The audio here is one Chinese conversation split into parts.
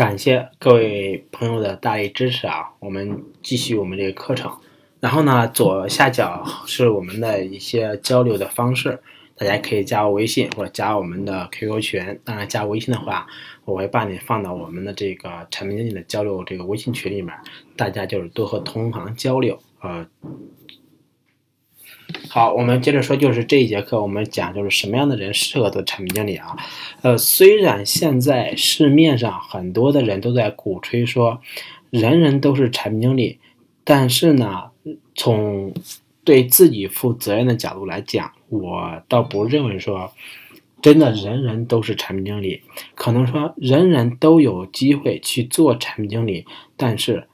感谢各位朋友的大力支持啊！我们继续我们这个课程。然后呢，左下角是我们的一些交流的方式，大家可以加我微信或者加我们的 QQ 群。当然，加微信的话，我会把你放到我们的这个产品经理的交流这个微信群里面，大家就是多和同行交流呃。好，我们接着说，就是这一节课我们讲就是什么样的人适合做产品经理啊？呃，虽然现在市面上很多的人都在鼓吹说，人人都是产品经理，但是呢，从对自己负责任的角度来讲，我倒不认为说，真的人人都是产品经理，可能说人人都有机会去做产品经理，但是。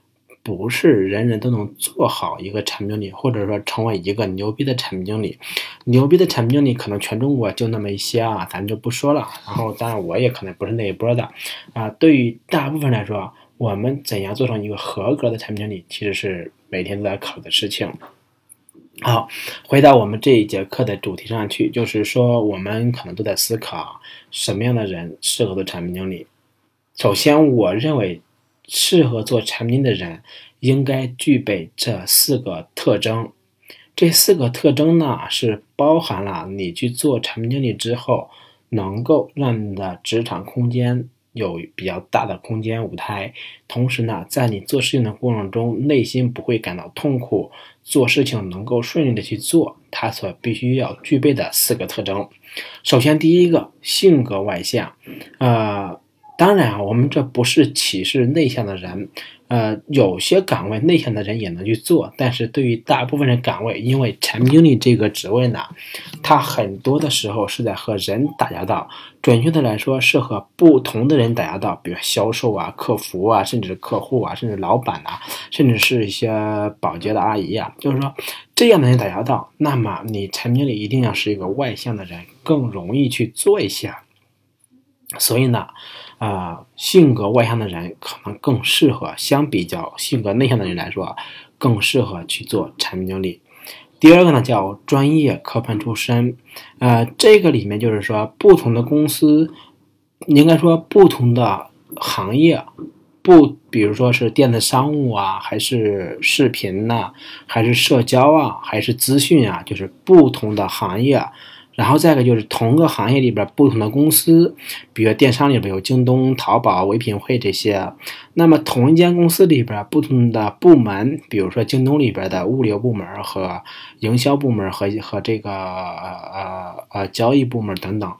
不是人人都能做好一个产品经理，或者说成为一个牛逼的产品经理。牛逼的产品经理可能全中国就那么一些啊，咱就不说了。然后，当然我也可能不是那一波的啊。对于大部分来说，我们怎样做成一个合格的产品经理，其实是每天都在考虑的事情。好，回到我们这一节课的主题上去，就是说我们可能都在思考什么样的人适合做产品经理。首先，我认为。适合做产品的人应该具备这四个特征。这四个特征呢，是包含了你去做产品经理之后，能够让你的职场空间有比较大的空间舞台，同时呢，在你做事情的过程中，内心不会感到痛苦，做事情能够顺利的去做，它所必须要具备的四个特征。首先，第一个，性格外向，呃。当然啊，我们这不是歧视内向的人，呃，有些岗位内向的人也能去做，但是对于大部分人岗位，因为产品经理这个职位呢，它很多的时候是在和人打交道，准确的来说是和不同的人打交道，比如销售啊、客服啊，甚至客户啊，甚至老板呐，甚至是一些保洁的阿姨呀，就是说这样的人打交道，那么你产品经理一定要是一个外向的人，更容易去做一些。所以呢。啊，性格外向的人可能更适合，相比较性格内向的人来说，更适合去做产品经理。第二个呢，叫专业科班出身。呃，这个里面就是说，不同的公司，应该说不同的行业，不，比如说是电子商务啊，还是视频呐，还是社交啊，还是资讯啊，就是不同的行业。然后再一个就是同个行业里边不同的公司，比如电商里边有京东、淘宝、唯品会这些。那么同一间公司里边不同的部门，比如说京东里边的物流部门和营销部门和和这个呃呃交易部门等等，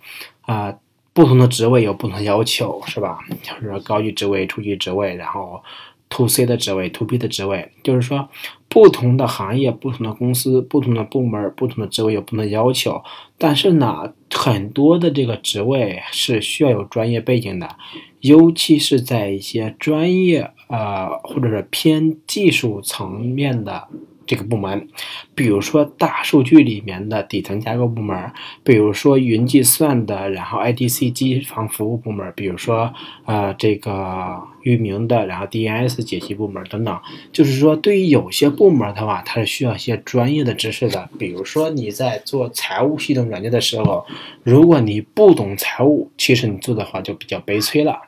啊，不同的职位有不同的要求，是吧？就是高级职位、初级职位，然后。To C 的职位，to B 的职位，就是说，不同的行业、不同的公司、不同的部门、不同的职位有不同的要求。但是呢，很多的这个职位是需要有专业背景的，尤其是在一些专业呃，或者是偏技术层面的。这个部门，比如说大数据里面的底层架构部门，比如说云计算的，然后 IDC 机房服务部门，比如说呃这个域名的，然后 DNS 解析部门等等。就是说，对于有些部门的话，它是需要一些专业的知识的。比如说你在做财务系统软件的时候，如果你不懂财务，其实你做的话就比较悲催了。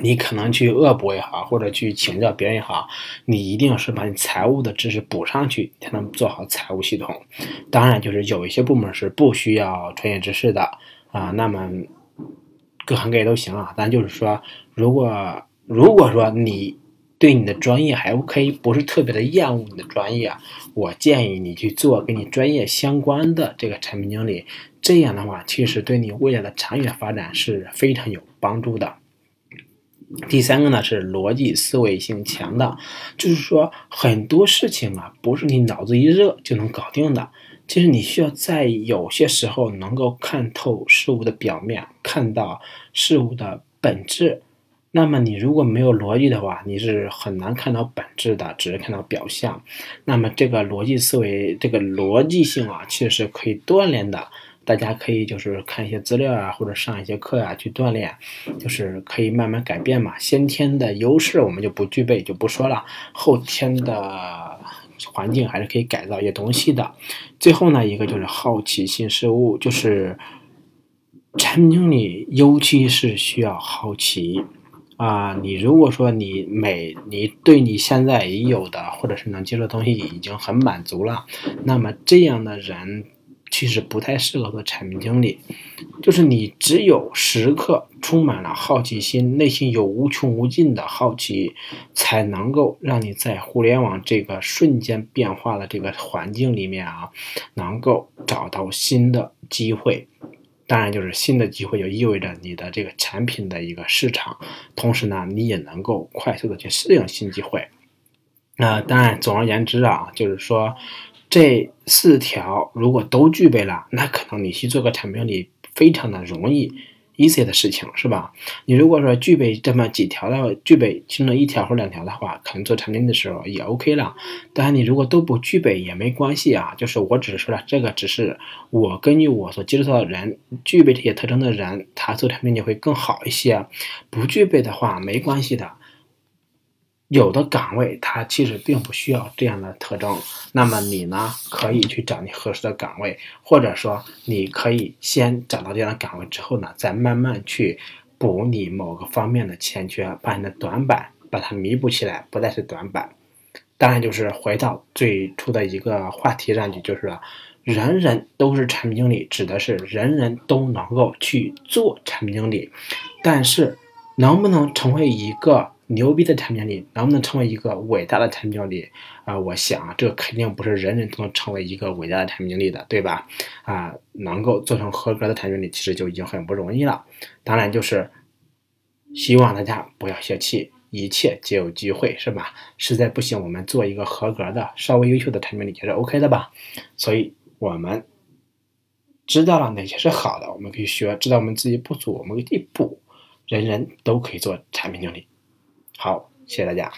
你可能去恶补也好，或者去请教别人也好，你一定是把你财务的知识补上去，才能做好财务系统。当然，就是有一些部门是不需要专业知识的啊，那么各行各业都行啊。但就是说，如果如果说你对你的专业还可以，不是特别的厌恶你的专业，我建议你去做跟你专业相关的这个产品经理。这样的话，其实对你未来的长远发展是非常有帮助的。第三个呢是逻辑思维性强的，就是说很多事情啊，不是你脑子一热就能搞定的。其实你需要在有些时候能够看透事物的表面，看到事物的本质。那么你如果没有逻辑的话，你是很难看到本质的，只是看到表象。那么这个逻辑思维，这个逻辑性啊，其实是可以锻炼的。大家可以就是看一些资料啊，或者上一些课啊，去锻炼，就是可以慢慢改变嘛。先天的优势我们就不具备，就不说了。后天的环境还是可以改造一些东西的。最后呢，一个就是好奇心事物，就是产品经理尤其是需要好奇啊，你如果说你每你对你现在已有的或者是能接受的东西已经很满足了，那么这样的人其实不太适合做产品经理。就是你只有时刻充满了好奇心，内心有无穷无尽的好奇，才能够让你在互联网这个瞬间变化的这个环境里面啊，能够找到新的机会。当然，就是新的机会就意味着你的这个产品的一个市场，同时呢，你也能够快速的去适应新机会。那当然，总而言之啊，就是说这四条如果都具备了，那可能你去做个产品经理非常的容易。easy 的事情是吧？你如果说具备这么几条的，具备其中一条或两条的话，可能做产品的时候也 OK 了。当然，你如果都不具备也没关系啊。就是我只是说了，这个只是我根据我所接触到的人，具备这些特征的人，他做产品经理会更好一些。不具备的话没关系的。有的岗位它其实并不需要这样的特征，那么你呢可以去找你合适的岗位，或者说你可以先找到这样的岗位之后呢，再慢慢去补你某个方面的欠缺，把你的短板把它弥补起来，不再是短板。当然就是回到最初的一个话题上去，就是人人都是产品经理，指的是人人都能够去做产品经理，但是能不能成为一个？牛逼的产品经理能不能成为一个伟大的产品经理啊？我想啊，这肯定不是人人都能成为一个伟大的产品经理的，对吧？啊，能够做成合格的产品经理，其实就已经很不容易了。当然，就是希望大家不要泄气，一切皆有机会，是吧？实在不行，我们做一个合格的、稍微优秀的产品经理也是 OK 的吧？所以，我们知道了哪些是好的，我们可以学；知道我们自己不足，我们可以补。人人都可以做产品经理。好谢谢大家。